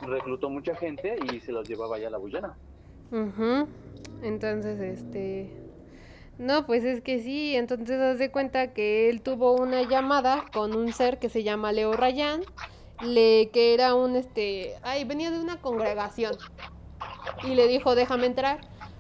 reclutó mucha gente y se los llevaba allá a la Guyana. Entonces, este... No, pues es que sí, entonces haz de cuenta que él tuvo una llamada con un ser que se llama Leo Rayán, le, que era un, este, ay, venía de una congregación y le dijo, déjame entrar,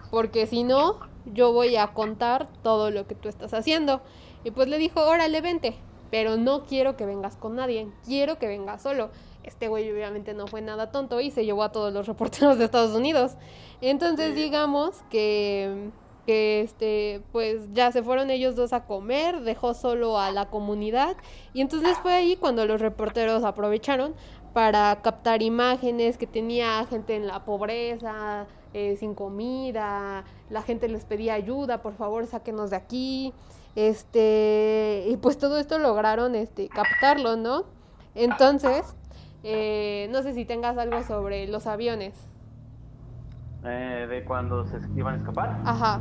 porque si no, yo voy a contar todo lo que tú estás haciendo. Y pues le dijo, órale, vente, pero no quiero que vengas con nadie, quiero que vengas solo. Este güey obviamente no fue nada tonto y se llevó a todos los [laughs] reporteros de Estados Unidos. Entonces digamos que, que este, pues ya se fueron ellos dos a comer, dejó solo a la comunidad y entonces fue ahí cuando los reporteros aprovecharon para captar imágenes que tenía gente en la pobreza, eh, sin comida, la gente les pedía ayuda, por favor sáquenos de aquí, este, y pues todo esto lograron este, captarlo, ¿no? Entonces, eh, no sé si tengas algo sobre los aviones. Eh, de cuando se iban a escapar. Ajá.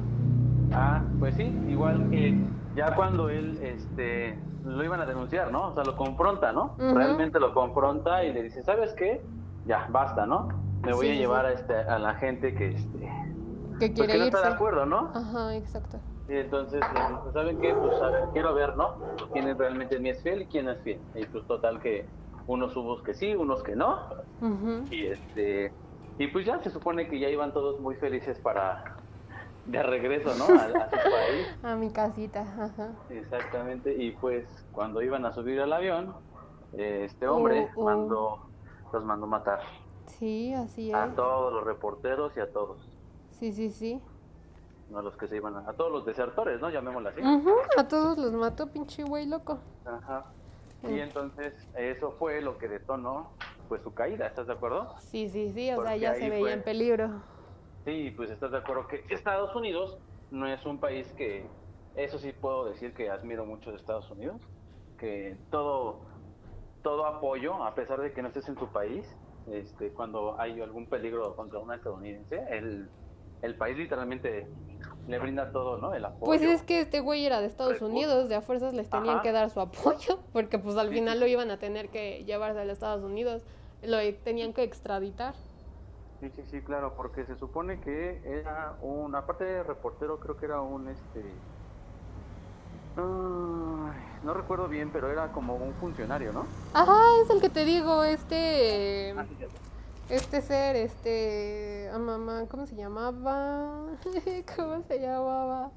Ah, pues sí, igual que ya cuando él, este, lo iban a denunciar, ¿no? O sea, lo confronta, ¿no? Realmente lo confronta y le dice, ¿sabes qué? Ya, basta, ¿no? Me voy a llevar a, este, a la gente que, este, que pues quiere no está de acuerdo, ¿no? Ajá, exacto. Y entonces, ¿saben qué? Pues a ver, quiero ver, ¿no? ¿Quién realmente es fiel y quién es fiel? Y pues total que unos hubo que sí, unos que no. Y este y pues ya se supone que ya iban todos muy felices para de regreso, ¿no? A, su [laughs] país. A mi casita, ajá. Exactamente, y pues cuando iban a subir al avión, este hombre uh, uh. mandó los mandó matar. Sí, así es. A todos los reporteros y a todos. Sí, sí, sí. No a los que se iban a, a todos los desertores, ¿no? Llamémoslo así. a todos los mató, pinche güey loco. Ajá. Y entonces eso fue lo que detonó pues su caída, ¿estás de acuerdo? Sí, sí, sí, o sea, ya se veía en peligro. Sí, pues estás de acuerdo que Estados Unidos no es un país que, eso sí puedo decir que admiro mucho de Estados Unidos, que todo, todo apoyo, a pesar de que no estés en tu país, este, cuando hay algún peligro contra un estadounidense, el, el país literalmente le brinda todo, ¿no? El apoyo. Pues es que este güey era de Estados Unidos, de a fuerzas les tenían que dar su apoyo, [laughs] porque pues al final lo iban a tener que llevarse a los Estados Unidos, lo tenían que extraditar. Sí, sí, sí, claro, porque se supone que era un, aparte de reportero, creo que era un, este, no recuerdo bien, pero era como un funcionario, ¿no? Ajá, es el que te digo, este... Ah, este ser, este, ah, mamá, ¿cómo se llamaba? [laughs] ¿Cómo se llamaba?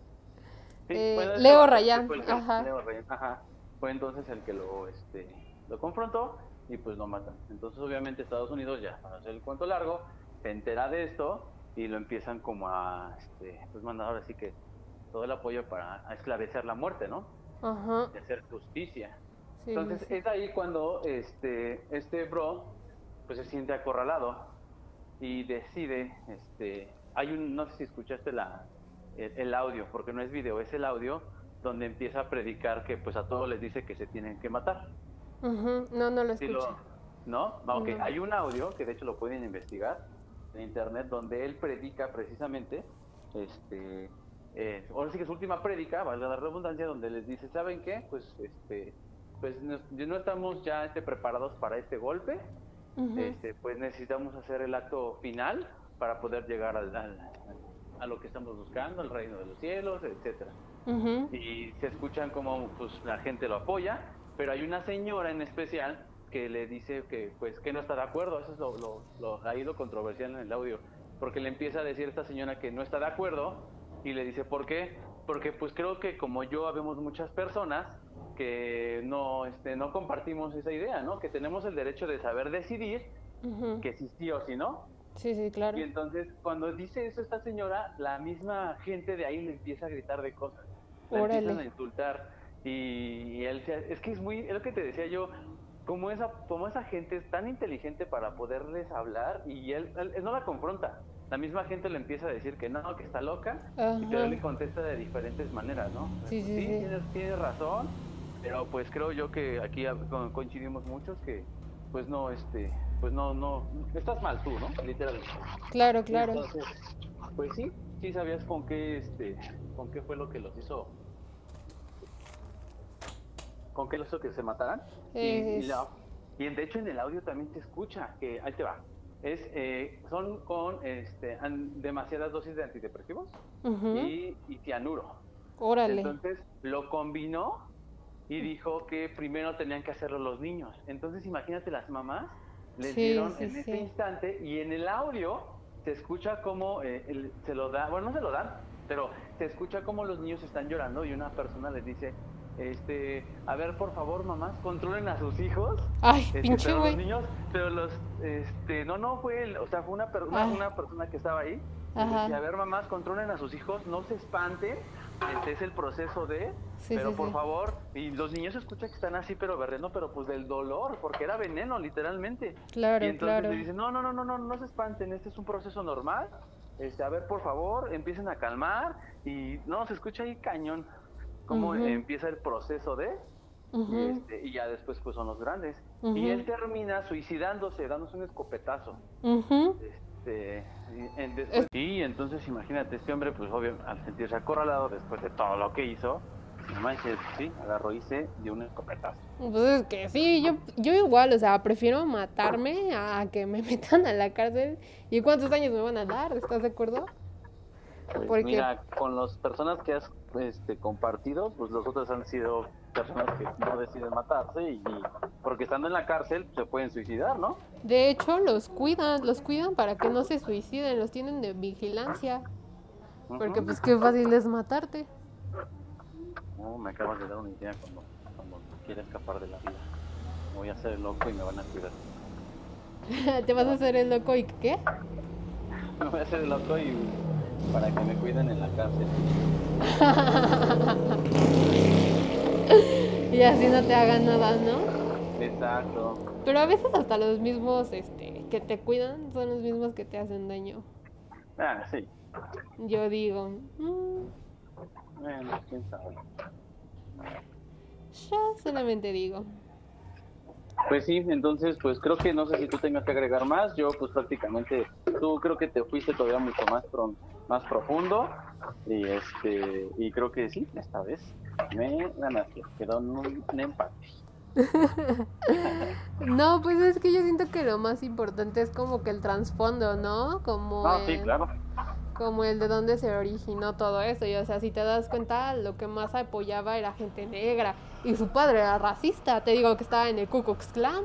Eh, Leo Rayán, ajá. Leo Rayán, ajá. Fue entonces el que lo, este, lo confrontó y pues lo matan. Entonces obviamente Estados Unidos ya, para hacer el cuento largo, se entera de esto y lo empiezan como a, este, pues mandar ahora sí que todo el apoyo para esclarecer la muerte, ¿no? Ajá. De hacer justicia. Entonces es ahí cuando este, este bro pues se siente acorralado y decide, este, hay un, no sé si escuchaste la, el, audio, porque no es video, es el audio donde empieza a predicar que pues a todos les dice que se tienen que matar. No, no lo escuché. ¿No? Aunque hay un audio que de hecho lo pueden investigar en internet donde él predica precisamente, este, eh, ahora sí que su última prédica, valga la redundancia, donde les dice, ¿saben qué? Pues este, pues no, no estamos ya este, preparados para este golpe, este, pues necesitamos hacer el acto final para poder llegar al, a lo que estamos buscando, el reino de los cielos, etcétera. Y se escuchan como pues la gente lo apoya, pero hay una señora en especial que le dice que pues que no está de acuerdo, eso es lo, lo, ahí lo controversial en el audio, porque le empieza a decir a esta señora que no está de acuerdo y le dice ¿por qué? Porque pues creo que como yo habemos muchas personas que no, este, no compartimos esa idea, ¿no? Que tenemos el derecho de saber decidir que si sí o si no. Sí, sí, claro. Y entonces, cuando dice eso esta señora, la misma gente de ahí le empieza a gritar de cosas. Le empiezan a insultar. Y, él, es que es muy, es lo que te decía yo, como esa, como esa gente es tan inteligente para poderles hablar y él, él, no la confronta. La misma gente le empieza a decir que no, que está loca, y él le contesta de diferentes maneras, ¿no? Sí, sí, sí, Tienes, razón, pero pues creo yo que aquí coincidimos muchos que pues no, este, pues no, no, estás mal tú, ¿no? Literalmente. Claro, claro. Entonces, pues sí, sí sabías con qué, este, con qué fue lo que los hizo, con qué los hizo que se mataran. Y, y, de hecho en el audio también se escucha que, ahí te va, es, eh, son con este, demasiadas dosis de antidepresivos y, y cianuro. Órale. Entonces lo combinó y dijo que primero tenían que hacerlo los niños. Entonces imagínate las mamás les dieron en ese instante y en el audio se escucha como eh, se lo da, bueno no se lo dan, pero se escucha como los niños están llorando y una persona les dice, este, a ver por favor mamás controlen a sus hijos. Ay, este, pinche pero los niños, pero los, este, no no fue, o sea fue una, persona una persona que estaba ahí. Decía, a ver mamás controlen a sus hijos, no se espanten este es el proceso de, pero por favor, y los niños escuchan que están así, pero berrendo, pero pues del dolor, porque era veneno, literalmente. Claro, y entonces le dicen, no, no, no, no, no, no se espanten, este es un proceso normal, este, a ver, por favor, empiecen a calmar, y no, se escucha ahí cañón, cómo empieza el proceso de, este, y, ya después pues son los grandes. Y él termina suicidándose, dándose un escopetazo. Este, y entonces imagínate, este hombre, pues obvio, al sentirse acorralado después de todo lo que hizo, manches, sí, agarró y se dio un escopetazo. Pues es que sí, yo, yo igual, o sea, prefiero matarme a que me [laughs] metan a la cárcel. ¿Y cuántos años me van a dar? ¿Estás de acuerdo? Pues mira, con las personas que has este, compartido, pues los otros han sido personas que no deciden matarse y, porque estando en la cárcel se pueden suicidar, ¿no? De hecho, los cuidan, los cuidan para que no se suiciden, los tienen de vigilancia. Porque pues qué fácil es matarte. No, me acabas de dar una idea cuando, cuando quiera escapar de la vida. voy a hacer el loco y me van a cuidar. [laughs] ¿Te vas a hacer el loco y qué? [laughs] me voy a hacer el loco y para que me cuiden en la cárcel. [laughs] y así no te hagan nada, ¿no? Exacto. Pero a veces hasta los mismos este, que te cuidan son los mismos que te hacen daño. Ah, sí. Yo digo. Mm". Bueno, quién sabe. Yo solamente digo. Pues sí, entonces pues creo que no sé si tú tengas que agregar más, yo pues prácticamente, tú creo que te fuiste todavía mucho más, más profundo y este y creo que sí, esta vez me ganaste, quedó un, empate. [laughs] no, pues es que yo siento que lo más importante es como que el trasfondo, ¿no? Como ah, sí, claro. Como el de dónde se originó todo eso. Y o sea, si te das cuenta, lo que más apoyaba era gente negra. Y su padre era racista. Te digo que estaba en el Ku Klux Klan.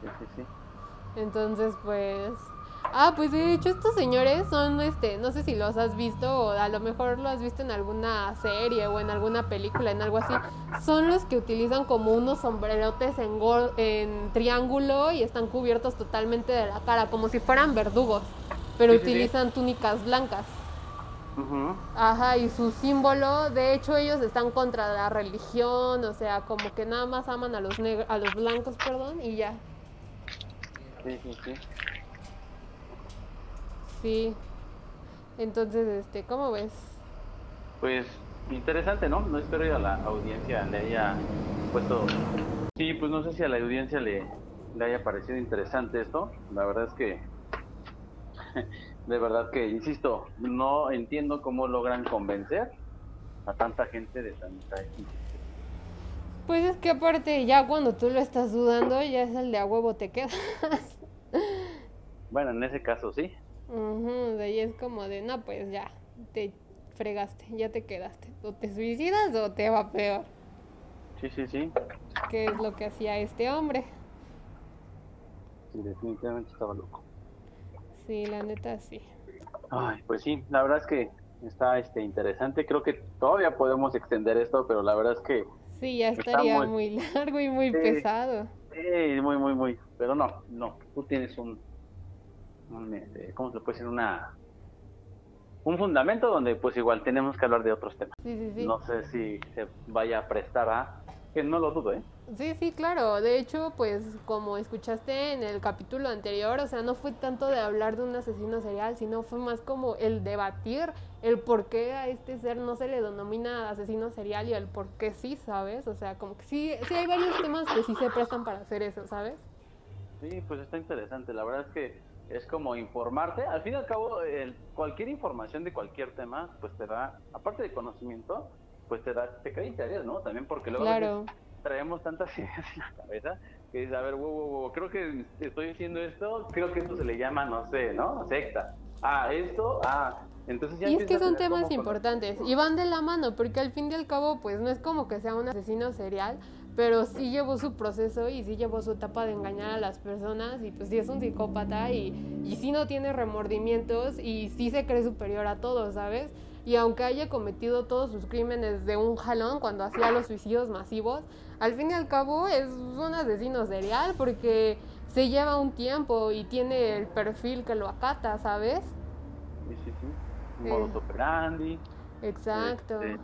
Sí, sí, sí. Entonces, pues Ah, pues de hecho estos señores son, este, no sé si los has visto o a lo mejor lo has visto en alguna serie o en alguna película, en algo así. Son los que utilizan como unos sombrerotes en, en triángulo y están cubiertos totalmente de la cara, como si fueran verdugos, pero utilizan túnicas blancas. Ajá, y su símbolo, de hecho ellos están contra la religión, o sea, como que nada más aman a los a los blancos, perdón, y ya. Sí, sí, sí. Sí. Entonces, este, ¿cómo ves? Pues interesante, ¿no? No espero que a la audiencia le haya puesto... Sí, pues no sé si a la audiencia le, le haya parecido interesante esto. La verdad es que, [laughs] de verdad que, insisto, no entiendo cómo logran convencer a tanta gente de tanta... Pues es que aparte, ya cuando tú lo estás dudando, ya es el de a huevo te quedas. bueno, en ese caso sí. De ahí es como de, no, pues ya, te fregaste, ya te quedaste. O te suicidas o te va peor. Sí, sí, sí. ¿Qué es lo que hacía este hombre? Sí, definitivamente estaba loco. Sí, la neta sí. Ay, pues sí, la verdad es que está este interesante. Creo que todavía podemos extender esto, pero la verdad es que Sí, ya estaría muy, [laughs] largo y muy pesado. Sí, muy, muy, muy. Pero no, no, tú tienes un, este, ¿cómo se puede decir? Una, un fundamento donde pues igual tenemos que hablar de otros temas. Sí, sí, sí. No sé si se vaya a prestar a que no lo dudo, ¿eh? Sí, sí, claro. De hecho, pues como escuchaste en el capítulo anterior, o sea, no fue tanto de hablar de un asesino serial, sino fue más como el debatir el por qué a este ser no se le denomina asesino serial y el por qué sí, ¿sabes? O sea, como que sí, sí hay varios temas que sí se prestan para hacer eso, ¿sabes? Sí, pues está interesante. La verdad es que es como informarte. Al fin y al cabo, el, cualquier información de cualquier tema, pues te da, aparte de conocimiento, pues te da, te cae ¿no? También porque luego traemos tantas [laughs] ideas en la cabeza que dices, a ver, wow, wow, wow, creo que estoy diciendo esto, creo que esto se le llama, no sé, ¿no? Secta. Ah, esto, ah, entonces ya y es que son temas importantes y van de la mano porque al fin y al cabo pues no es como que sea un asesino serial pero sí llevó su proceso y sí llevó su etapa de engañar a las personas y pues sí es un psicópata y, y sí no tiene remordimientos y sí se cree superior a todos, ¿sabes? y aunque haya cometido todos sus crímenes de un jalón cuando hacía los suicidios masivos, al fin y al cabo es un asesino serial porque se lleva un tiempo y tiene el perfil que lo acata, ¿sabes? Sí, sí, sí. Modo eh, operandi. Exacto. Este,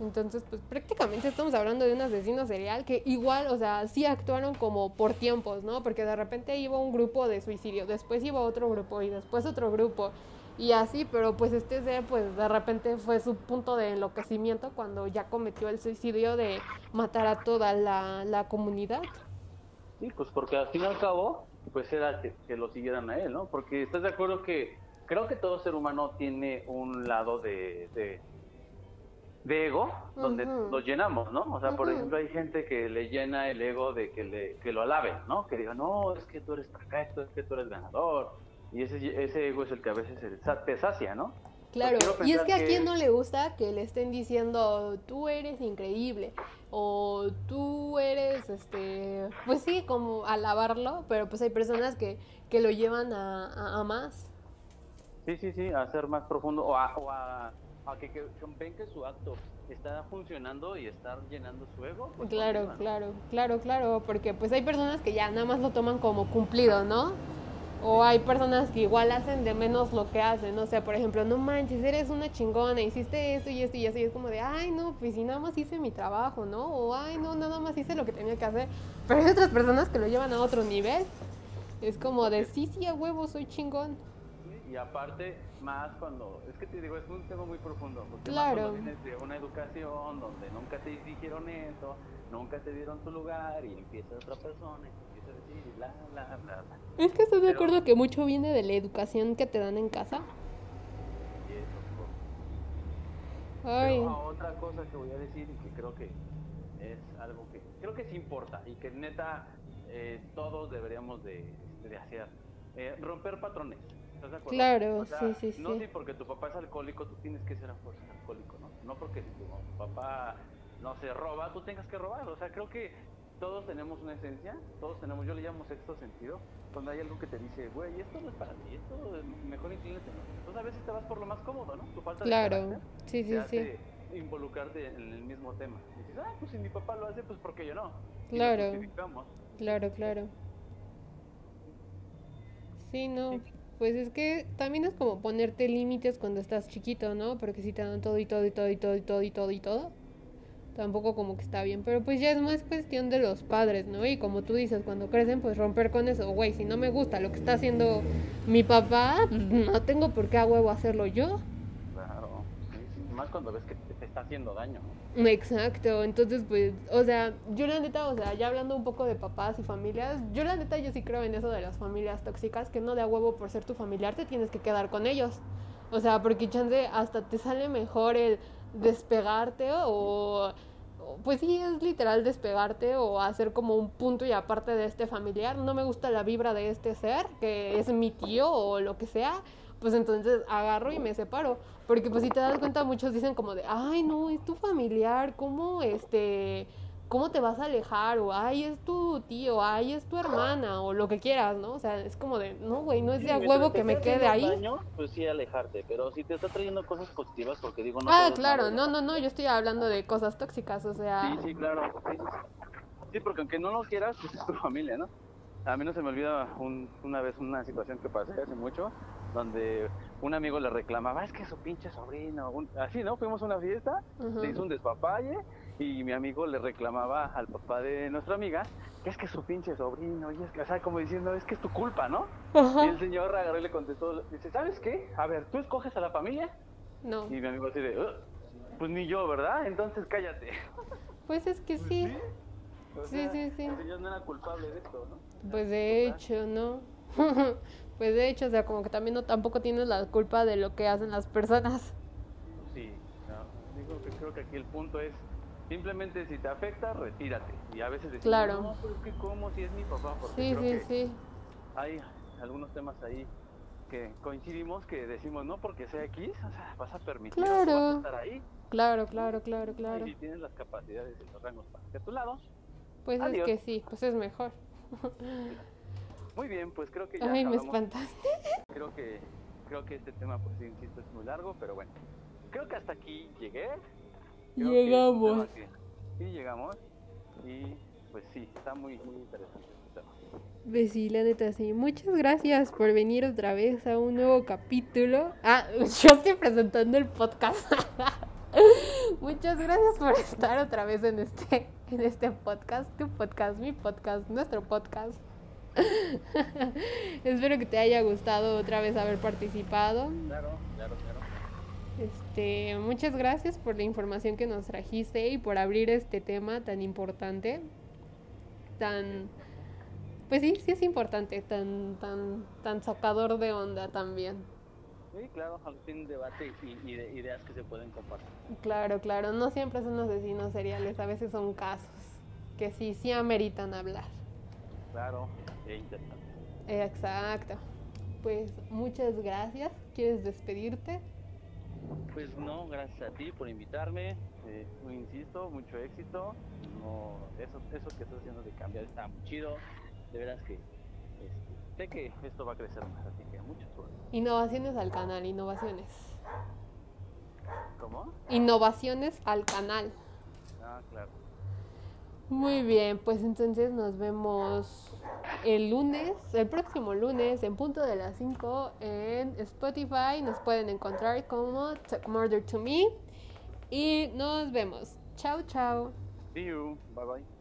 Entonces, pues prácticamente estamos hablando de un asesino serial que igual, o sea, sí actuaron como por tiempos, ¿no? Porque de repente iba un grupo de suicidio, después iba otro grupo y después otro grupo y así, pero pues este ser pues de repente fue su punto de enloquecimiento cuando ya cometió el suicidio de matar a toda la, la comunidad. Sí, pues porque al fin y al cabo pues era que, lo siguieran a él, ¿no? Porque estás de acuerdo que creo que todo ser humano tiene un lado de, de, ego donde lo llenamos, ¿no? O sea, por ejemplo, hay gente que le llena el ego de que, le, que lo alaben, ¿no? Que diga, no, es que tú eres perfecto, es que tú eres ganador, y ese, ese ego es el que a veces te sacia, ¿no? Claro, y es que, a quien no le gusta que le estén diciendo tú eres increíble o tú eres, este, pues sí, como alabarlo, pero pues hay personas que, que lo llevan a, a, más. Sí, sí, sí, a ser más profundo o a, o a, que, que, ven que su acto está funcionando y está llenando su ego. Pues claro, claro, claro, claro, porque pues hay personas que ya nada más lo toman como cumplido, ¿no? O hay personas que igual hacen de menos lo que hacen, o sea, por ejemplo, no manches, eres una chingona, hiciste esto y esto y eso, y es como de, ay, no, pues si nada más hice mi trabajo, ¿no? O, ay, no, nada más hice lo que tenía que hacer. Pero hay otras personas que lo llevan a otro nivel. Es como de, sí, sí, a huevo, soy chingón. Y aparte, más cuando, es que te digo, es un tema muy profundo, porque claro. vienes de una educación donde nunca te dijeron eso, nunca te dieron tu lugar y empieza otra persona es que estoy de acuerdo que mucho viene de la educación que te dan en casa. Ay. otra cosa que voy a decir y que creo que es algo que creo que sí importa y que neta eh, todos deberíamos de, hacer. Eh, romper patrones. ¿Estás de acuerdo? Claro, sí, sí, sí. No si porque tu papá es alcohólico, tú tienes que ser alcohólico, ¿no? No porque si tu papá no se roba, tú tengas que robar. O sea, creo que todos tenemos una esencia, todos tenemos, yo le llamo sexto sentido, cuando hay algo que te dice, güey, esto no es para ti, esto es mejor inclínate. Entonces a veces te vas por lo más cómodo, ¿no? Tu falta claro. de sí, sí, sí. involucrarte en el mismo tema. Y dices, ah, pues si mi papá lo hace, pues ¿por qué yo no? Claro. Claro, claro. Sí, no. Pues es que también es como ponerte límites cuando estás chiquito, ¿no? Porque si te dan todo y todo y todo y todo y todo y todo y todo tampoco como que está bien, pero pues ya es más cuestión de los padres, ¿no? Y como tú dices, cuando crecen, pues romper con eso, güey, si no me gusta lo que está haciendo mi papá, [laughs] no tengo por qué a huevo hacerlo yo. Más cuando ves que te está haciendo daño. Exacto, entonces pues, o sea, yo la neta, o sea, ya hablando un poco de papás y familias, yo la neta yo sí creo en eso de las familias tóxicas, que no de a huevo por ser tu familiar te tienes que quedar con ellos. O sea, porque chance hasta te sale mejor el despegarte o pues sí es literal despegarte o hacer como un punto y aparte de este familiar. No me gusta la vibra de este ser, que es mi tío o lo que sea, pues entonces agarro y me separo. Porque pues si te das cuenta, muchos dicen como de, ay no, es tu familiar, ¿cómo este, ¿cómo te vas a alejar? O, ay, es tu tío, ay, es tu hermana, o lo que quieras, ¿no? O sea, es como de, no, güey, no es de a huevo que me quede ahí. Daño, pues sí, alejarte, pero si te está trayendo cosas positivas, porque digo, no. Ah, claro, no, no, no, yo estoy hablando de cosas tóxicas, o sea. Sí, sí, claro. Sí, porque aunque no lo quieras, pues es tu familia, ¿no? A mí no se me olvida una vez una situación que pasé hace mucho, donde un amigo le reclamaba, es que su pinche sobrino, así, ¿no? Fuimos a una fiesta, le hizo un despapalle y mi amigo le reclamaba al papá de nuestra amiga que es que su pinche sobrino, y es que, o sea, como diciendo, es que es tu culpa, ¿no? Y el señor agarró y le contestó, dice, ¿sabes qué? A ver, ¿tú escoges a la familia? No. Y mi amigo así de, pues ni yo, ¿verdad? Entonces cállate. Pues es que pues sí. Sí, sí, sí, El señor no era culpable de esto, ¿no? Pues de hecho, ¿no? [laughs] pues de hecho, o sea, como que también no tampoco tienes la culpa de lo que hacen las personas. Sí, no, digo que creo que aquí el punto es simplemente si te afecta, retírate. Y a veces decimos, claro. no, pero es que cómo si es mi papá, porque sí, creo sí, que sí. hay algunos temas ahí que coincidimos que decimos, no porque sea X, o sea, vas a permitir claro. estar ahí. Claro, claro, claro, claro. Y si tienes las capacidades y los rangos para que a tu lado, pues es que sí, pues es mejor. Muy bien, pues creo que ya Ay, me espantaste. [laughs] Creo que creo que este tema pues insisto es muy largo, pero bueno. Creo que hasta aquí llegué. llegamos. sí, llegamos. Y pues sí, está muy muy interesante este tema. Pues sí, la neta sí. Muchas gracias por venir otra vez a un nuevo capítulo. Ah, [laughs] yo estoy presentando el podcast. [laughs] Muchas gracias por estar otra vez en este, en este podcast, tu podcast, mi podcast, nuestro podcast. [laughs] Espero que te haya gustado otra vez haber participado. Claro, claro, claro. Este, muchas gracias por la información que nos trajiste y por abrir este tema tan importante, tan, pues sí, sí es importante, tan, tan, tan sacador de onda también. Sí, claro, al fin debate y, de ideas que se pueden compartir. Claro, claro, no siempre son asesinos seriales, a veces son casos que sí, sí ameritan hablar. Claro, e interesante. Exacto. Pues muchas gracias. ¿Quieres despedirte? Pues no, gracias a ti por invitarme. Eh, insisto, mucho éxito. No, eso, eso que estás haciendo de cambiar está muy chido. De veras que este, sé que esto va a crecer más, así que mucho suerte. Innovaciones al canal, innovaciones. ¿Cómo? Innovaciones al canal. Ah, claro. Muy bien, pues entonces nos vemos el lunes, el próximo lunes, en punto de las 5 en Spotify. Nos pueden encontrar como Talk Murder to Me. Y nos vemos. Chao, chao. See you. Bye bye.